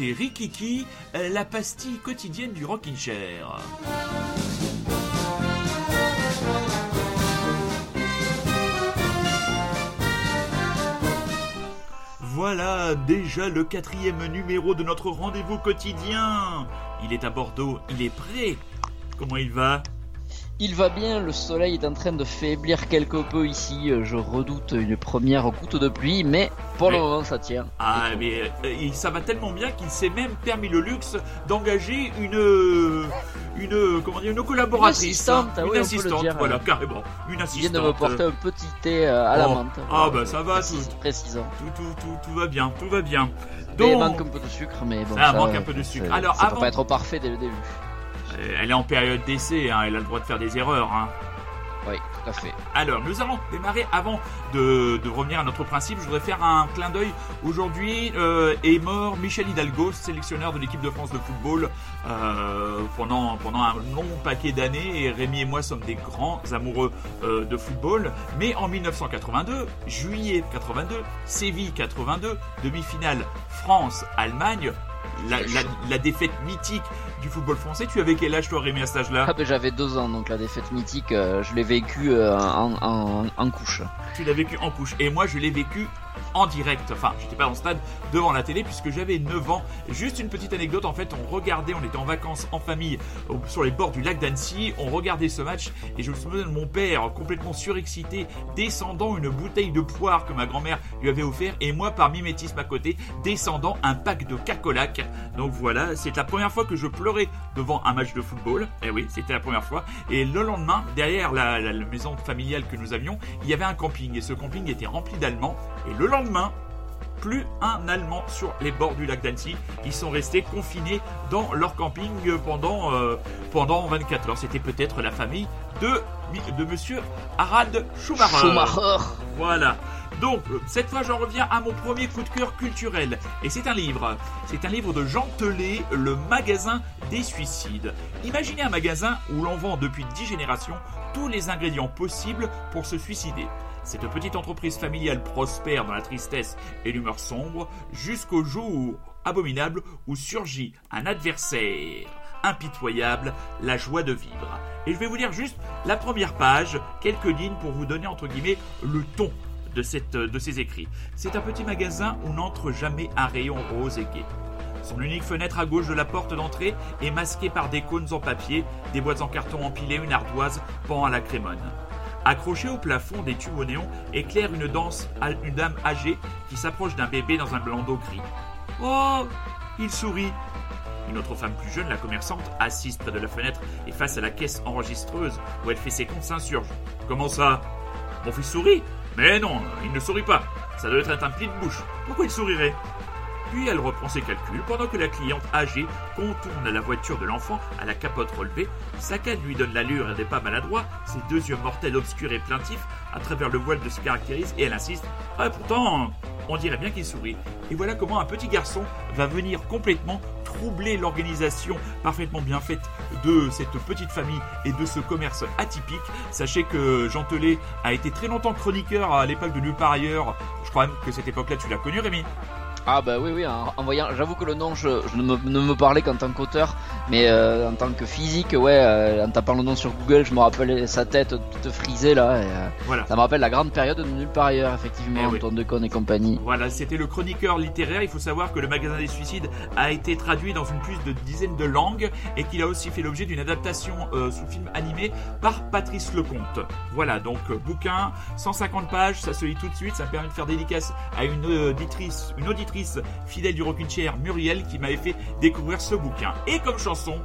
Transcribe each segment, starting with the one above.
Rikiki, euh, la pastille quotidienne du Rockin' Chair. Voilà déjà le quatrième numéro de notre rendez-vous quotidien. Il est à Bordeaux, il est prêt. Comment il va? Il va bien, le soleil est en train de faiblir quelque peu ici. Je redoute une première goutte de pluie, mais pour Mais- le moment ça tient. Ah, mais euh, ça va tellement bien qu'il s'est même permis le luxe d'engager une, euh, une, euh, comment dire, une collaboratrice, Une assistante, hein, ah une oui, assistante, dire, voilà, ouais. carrément, une Il vient assistante. de me porter un petit thé euh, à la Oh. menthe. Ah, bah, ça va, Précis- tout. Précisant. Tout, tout, tout, tout va bien, tout va bien. Mais il Donc, manque un peu de sucre, mais bon. Ça manque un peu de sucre. Alors, ça avant- peut pas être parfait dès le début. Euh, elle est en période d'essai, hein, elle a le droit de faire des erreurs. Hein. Oui, tout à fait. Alors, nous allons démarrer avant de, de revenir à notre principe. Je voudrais faire un clin d'œil. Aujourd'hui euh, est mort Michel Hidalgo, sélectionneur de l'équipe de France de football euh, pendant, pendant un long paquet d'années. Et Rémi et moi sommes des grands amoureux euh, de football. Mais en 1982, juillet 82, Séville 82, demi-finale France-Allemagne. La, la- la défaite mythique du football français. Tu avais quel âge toi Rémi à cet âge-là Ah, ben, j'avais deux ans, donc la défaite mythique, euh, je l'ai vécue euh, en, en, en couche. tu l'as vécu en couche. Et moi, je l'ai vécu en direct. Enfin, j'étais pas le stade devant la télé puisque j'avais 9 ans. Juste une petite anecdote. En fait, on regardait, on était en vacances en famille sur les bords du lac d'Annecy. On regardait ce match et je me souviens de mon père complètement surexcité descendant une bouteille de poire que ma grand-mère lui avait offert et moi, par mimétisme à côté, descendant un pack de cacolac. Donc voilà, c'est la première fois que je pleurais devant un match de football. Eh oui, c'était la première fois. Et le lendemain, derrière la, la- la maison familiale que nous avions, il y avait un camping et ce camping était rempli d'Allemands. Et le lendemain, plus un Allemand sur les bords du lac d'Annecy. Ils sont restés confinés dans leur camping pendant, euh, pendant 24 heures. C'était peut-être la famille de, de monsieur Harald Schumacher. Schumacher Voilà. Donc, cette fois, j'en reviens à mon premier coup de cœur culturel. Et c'est un livre. C'est un livre de Jean Telet, Le magasin des suicides. Imaginez un magasin où l'on vend depuis 10 générations tous les ingrédients possibles pour se suicider. Cette petite entreprise familiale prospère dans la tristesse et l'humeur sombre jusqu'au jour abominable où surgit un adversaire impitoyable, la joie de vivre. Et je vais vous lire juste la première page, quelques lignes pour vous donner entre guillemets le ton de, cette, de ces écrits. C'est un petit magasin où n'entre jamais un rayon rose et gai. Son unique fenêtre à gauche de la porte d'entrée est masquée par des cônes en papier, des boîtes en carton empilées, une ardoise pend à la crémone. Accrochée au plafond, des tubes au néon éclairent une, danse, une dame âgée qui s'approche d'un bébé dans un blanc d'eau gris. Oh Il sourit. Une autre femme plus jeune, la commerçante, assise près de la fenêtre et face à la caisse enregistreuse où elle fait ses comptes, s'insurge. Comment ça? Mon fils sourit? Mais non, il ne sourit pas. Ça doit être un pli de bouche. Pourquoi il sourirait? Puis elle reprend ses calculs pendant que la cliente âgée contourne la voiture de l'enfant à la capote relevée. Sa canne lui donne l'allure des pas maladroits, ses deux yeux mortels obscurs et plaintifs à travers le voile de se caractérise et elle insiste Ah, pourtant, on dirait bien qu'il sourit. Et voilà comment un petit garçon va venir complètement troubler l'organisation parfaitement bien faite de cette petite famille et de ce commerce atypique. Sachez que Jean Telet a été très longtemps chroniqueur à l'époque de Nulle ailleurs. Je crois même que cette époque-là, tu l'as connu, Rémi Ah bah oui oui en, en voyant j'avoue que le nom je, je ne, me, ne me parlait qu'en tant qu'auteur mais euh, en tant que physique ouais euh, en tapant le nom sur Google je me rappelle sa tête toute frisée là et, euh, Voilà. ça me rappelle la grande période de nulle part ailleurs effectivement Eh oui. Antoine Decaune et compagnie Voilà, c'était le chroniqueur littéraire. Il faut savoir que le magasin des suicides a été traduit dans une plus de dizaine de langues et qu'il a aussi fait l'objet d'une adaptation sous film animé par Patrice Lecomte. Voilà, donc bouquin, 150 pages, ça se lit tout de suite. Ça me permet de faire dédicace à une auditrice, une auditrice fidèle du Rockin' Chair, Muriel, qui m'avait fait découvrir ce bouquin. Et comme chanson,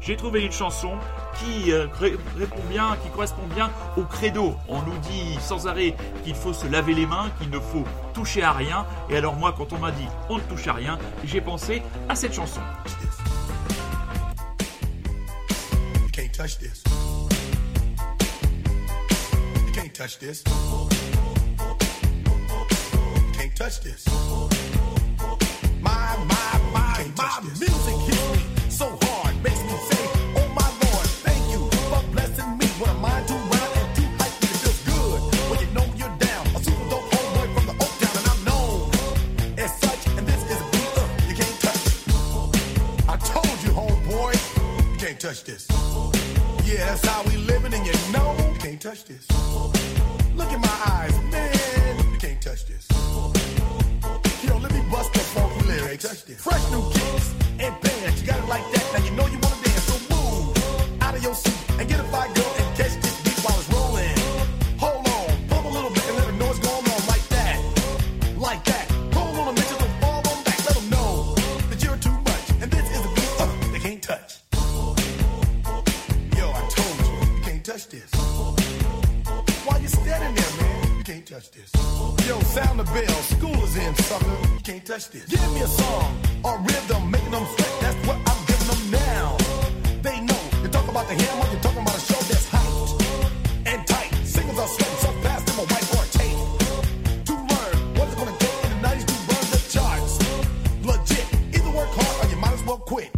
j'ai trouvé une chanson qui euh, ré- répond bien, qui correspond bien au credo. On nous dit sans arrêt qu'il faut se laver les mains, qu'il ne faut toucher à rien. Et alors moi, quand on m'a dit on ne touche à rien, j'ai pensé à cette chanson. You can't touch this. My, my, my, my touch this. Give me a song or rhythm, making them sweat. That's what I'm giving them now. They know. You talk about the hammer, you're talking about a show that's hyped and tight. Singers are sweating so fast, them a white a tape. To learn what it's gonna take in the 90s to run the charts. Legit. Either work hard or you might as well quit.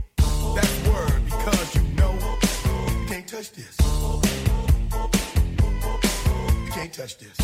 That's word because you know you can't touch this. You can't touch this.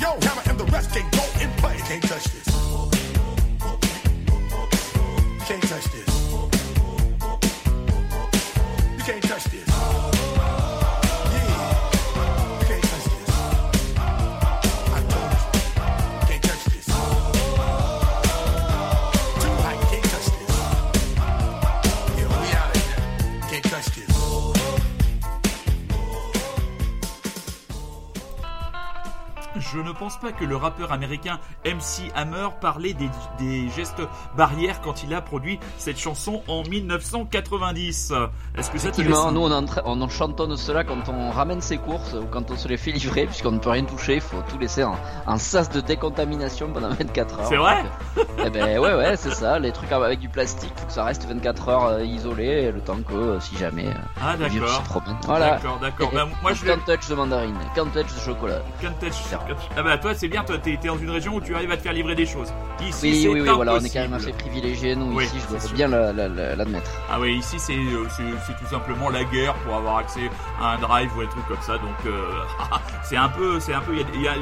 Yo, hammer, and the rest can go and play. Can't touch this. Pense pas que le rappeur américain MC Hammer parlait des, des gestes barrières quand il a produit cette chanson en 1990. Est-ce que ça te laisse nous on, en tra- on en chantonne cela quand on ramène ses courses ou quand on se les fait livrer, puisqu'on ne peut rien toucher, il faut tout laisser en, en sas de décontamination pendant 24 heures. C'est vrai Donc, euh, Eh ben ouais, ouais, c'est ça, les trucs avec du plastique, faut que ça reste 24 heures euh, isolé, le temps que euh, si jamais euh, Ah le virus d'accord. se promène. Voilà. D'accord, d'accord. Bah, moi je. Can't touch de mandarine, can't touch de chocolat. Can't touch- Ah bah toi c'est bien, toi t'es t'es dans une région où tu arrives à te faire livrer des choses. Ici Oui, c'est oui, oui, voilà, on est quand même assez privilégiés, nous, Oui, ici, je dois bien la- la- la- l'admettre. Ah oui, ici c'est euh, c'est tout simplement la guerre pour avoir accès à un drive ou un truc comme ça. Donc euh, c'est un peu, c'est un peu. Il y a, il y a-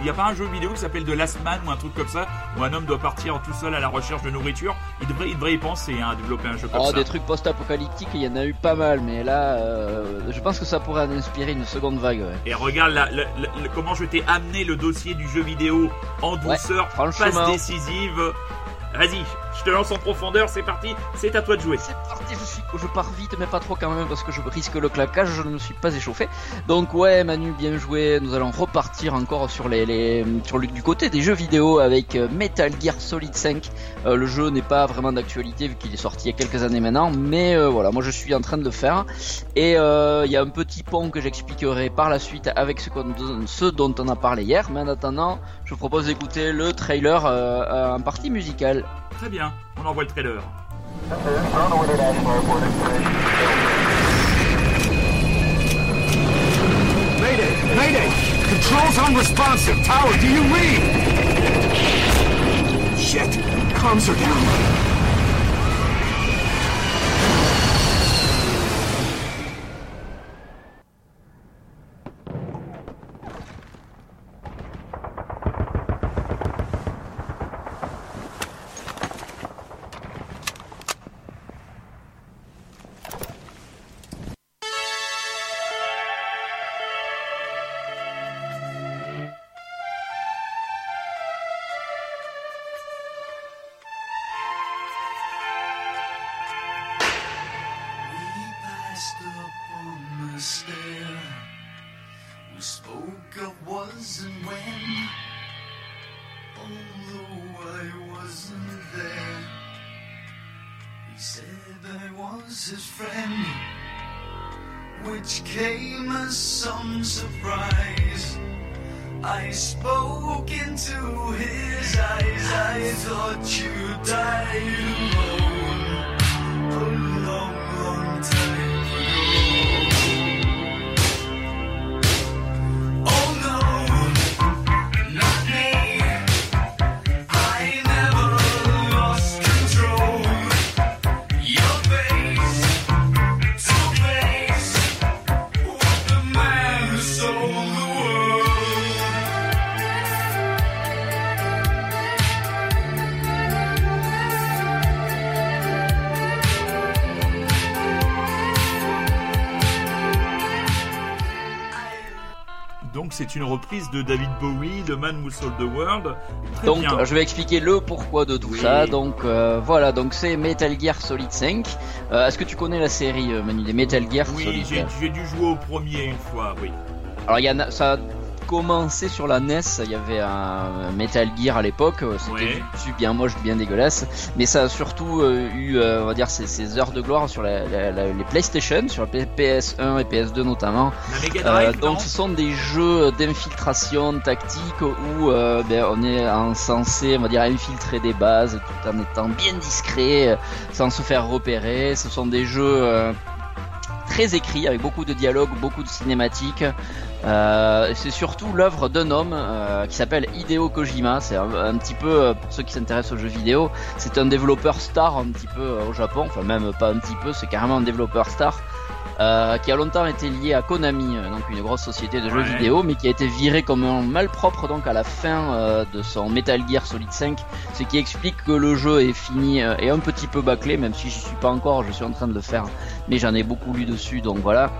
il y a pas un jeu vidéo qui s'appelle The Last Man ou un truc comme ça où un homme doit partir tout seul à la recherche de nourriture. Il devrait, il devrait y penser, hein, à développer un jeu comme Oh, ça. des trucs post-apocalyptiques, il y en a eu pas mal, mais là, euh, je pense que ça pourrait inspirer une seconde vague. ouais. Et regarde la- la- la- comment je t'ai amené le dossier du jeu vidéo en douceur, passe décisive. Vas-y, Je te lance en profondeur, c'est parti, c'est à toi de jouer. C'est parti, je, suis, je pars vite, mais pas trop quand même, parce que je risque le claquage, je ne me suis pas échauffé. Donc ouais, Manu, bien joué, nous allons repartir encore sur les, sur le, du côté des jeux vidéo avec euh, Metal Gear Solid 5. Euh, le jeu n'est pas vraiment d'actualité vu qu'il est sorti il y a quelques années maintenant, mais euh, voilà, moi je suis en train de le faire. Et il y a un petit pont que j'expliquerai par la suite avec ce, ce, dont on a parlé hier, mais en attendant, je vous propose d'écouter le trailer en partie musicale. Très bien, on envoie le trailer. Mayday! Mayday! Controls unresponsive. Tower, do you read? Shit! Comms are down. some surprise. I spoke into his eyes. I thought you died alone. C'est une reprise de David Bowie, The Man Who Sold the World. donc, je vais expliquer le pourquoi de tout ça. Donc, euh, voilà, donc c'est Metal Gear Solid 5. Euh, est-ce que tu connais la série, euh, Manu, des Metal Gear Oui, j'ai dû jouer au premier une fois, oui. Alors, il y a, ça commencé sur la NES, il y avait un Metal Gear à l'époque, euh, c'était bien moche, bien dégueulasse, mais ça a surtout euh, eu, euh, on va dire, ses, heures de gloire sur les PlayStation, sur la PS1 et PS2 notamment. donc ce sont des jeux d'infiltration tactique où ben, on est censé, on va dire, infiltrer des bases tout en étant bien discret, sans se faire repérer. Ce sont des jeux très écrits avec beaucoup de dialogues, beaucoup de cinématiques. Euh, c'est surtout l'œuvre d'un homme euh, qui s'appelle Hideo Kojima. C'est un, petit peu, euh, pour ceux qui s'intéressent aux jeux vidéo, c'est un développeur star un petit peu au Japon. Enfin même pas un petit peu, c'est carrément un développeur star. qui a longtemps été lié à Konami, donc une grosse société de jeux vidéo, mais qui a été viré comme un malpropre donc à la fin de son Metal Gear Solid 5, ce qui explique que le jeu est fini et un petit peu bâclé, même si j'y suis pas encore, je suis en train de le faire, mais j'en ai beaucoup lu dessus, donc voilà.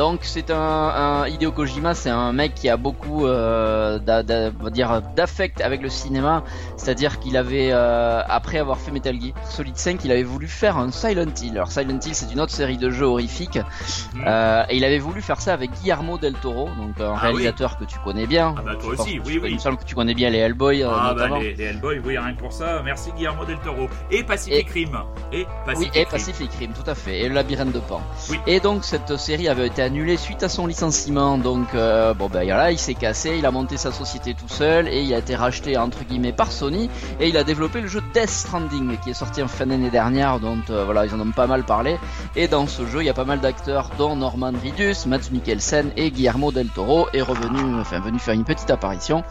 Donc c'est un, un, Hideo Kojima, c'est un mec qui a beaucoup euh, d'affect avec le cinéma, c'est-à-dire qu'il avait euh, après avoir fait Metal Gear Solid 5, il avait voulu faire un Silent Hill. Alors Silent Hill c'est une autre série de jeux horrifiques mhm. euh, et il avait voulu faire ça avec Guillermo del Toro, donc un ah réalisateur que tu connais bien. Ah bah toi aussi, oui oui. Il me semble que tu connais bien les Hellboy. Euh, ah bah les, les, Hellboy, oui rien que pour ça. Merci Guillermo del Toro et Pacific Rim et Pacific oui, et Pacific Rim, tout à fait et le labyrinthe de Pan. Oui. Et donc cette série avait été annulé suite à son licenciement. Donc euh, bon ben il s'est cassé, il a monté sa société tout seul et il a été racheté entre guillemets par Sony et il a développé le jeu Death Stranding qui est sorti en fin d'année dernière. Donc euh, voilà, ils en ont pas mal parlé. Et dans ce jeu, il y a pas mal d'acteurs dont Norman Reedus, Matt Mikkelsen et Guillermo del Toro est revenu, enfin venu faire une petite apparition.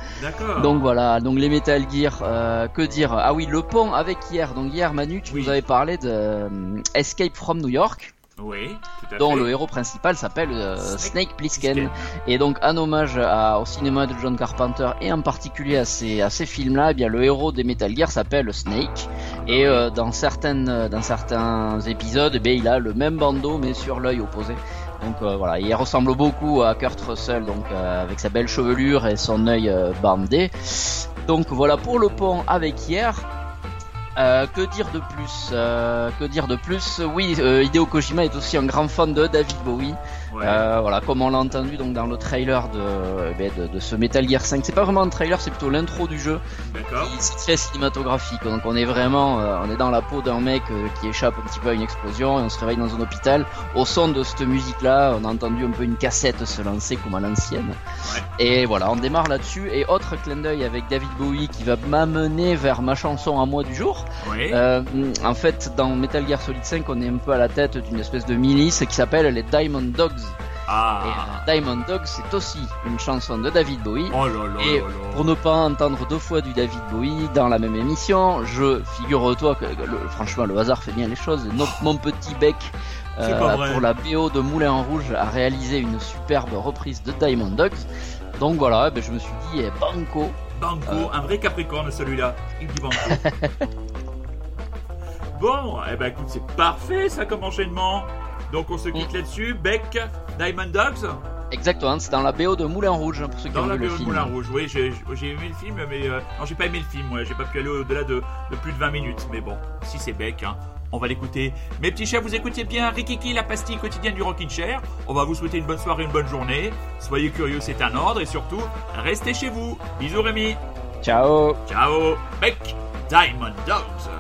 Donc voilà, donc les Metal Gear, euh, que dire? Ah oui, le pont avec hier. Donc hier, Manu, tu nous avais parlé de Escape from New York. Oui, tout à dont le héros principal s'appelle euh, Snake, Plissken. Et donc, en hommage au cinéma de John Carpenter et en particulier à ces, à ces films-là, eh bien le héros des Metal Gear s'appelle Snake. Et euh, dans certaines, dans certains épisodes, eh bien, il a le même bandeau mais sur l'œil opposé. Donc euh, voilà, il ressemble beaucoup à Kurt Russell, donc avec sa belle chevelure et son œil bandé. Donc voilà pour le pont avec hier. Euh, que dire de plus? Euh, Que dire de plus? Oui, euh, Hideo Kojima est aussi un grand fan de David Bowie. Ouais. Euh, voilà, comme on l'a entendu donc dans le trailer de, eh de, de ce Metal Gear 5. C'est pas vraiment un trailer, c'est plutôt l'intro du jeu. C'est très cinématographique. Donc on est vraiment, euh, on est dans la peau d'un mec euh, qui échappe un petit peu à une explosion et on se réveille dans un hôpital. Au son de cette musique-là, on a entendu un peu une cassette se lancer comme à l'ancienne. Ouais. Et voilà, on démarre là-dessus. Et autre clin d'œil avec David Bowie qui va m'amener vers ma chanson à moi du jour. Ouais. Euh, en fait, dans Metal Gear Solid 5, on est un peu à la tête d'une espèce de milice qui s'appelle les Diamond Dogs. Et Ah. euh, Diamond Dogs, c'est aussi une chanson de David Bowie. Oh là là Et là pour ne pas entendre deux fois du David Bowie dans la même émission, je figure-toi que le- franchement le hasard fait bien les choses. Mon petit bec euh, pour la BO de Moulin en Rouge a réalisé une superbe reprise de Diamond Dogs. Donc voilà, eh ben, je me suis dit eh, banco. Banco, Euh. un vrai Capricorne celui-là. Il dit Banco. bon, eh ben écoute, c'est parfait ça comme enchaînement. Donc on se quitte Mm. là-dessus. Beck, Diamond Dogs, Exactement, c'est dans la BO de Moulin Rouge pour ceux qui dans ont la vu le BO de film. Moulin Rouge. Oui, j'ai j'ai aimé le film, mais euh, non, j'ai pas aimé le film. Moi, j'ai pas pu aller au-delà de, de plus de 20 minutes. Mais bon, si c'est Beck, hein, on va l'écouter. Mes petits chers, vous écoutiez bien Rikiki, la pastille quotidienne du Rockin' Chair. On va vous souhaiter une bonne soirée, une bonne journée. Soyez curieux, c'est un ordre, et surtout, restez chez vous. Bisous Rémi. Ciao Ciao, Beck, Diamond Dogs.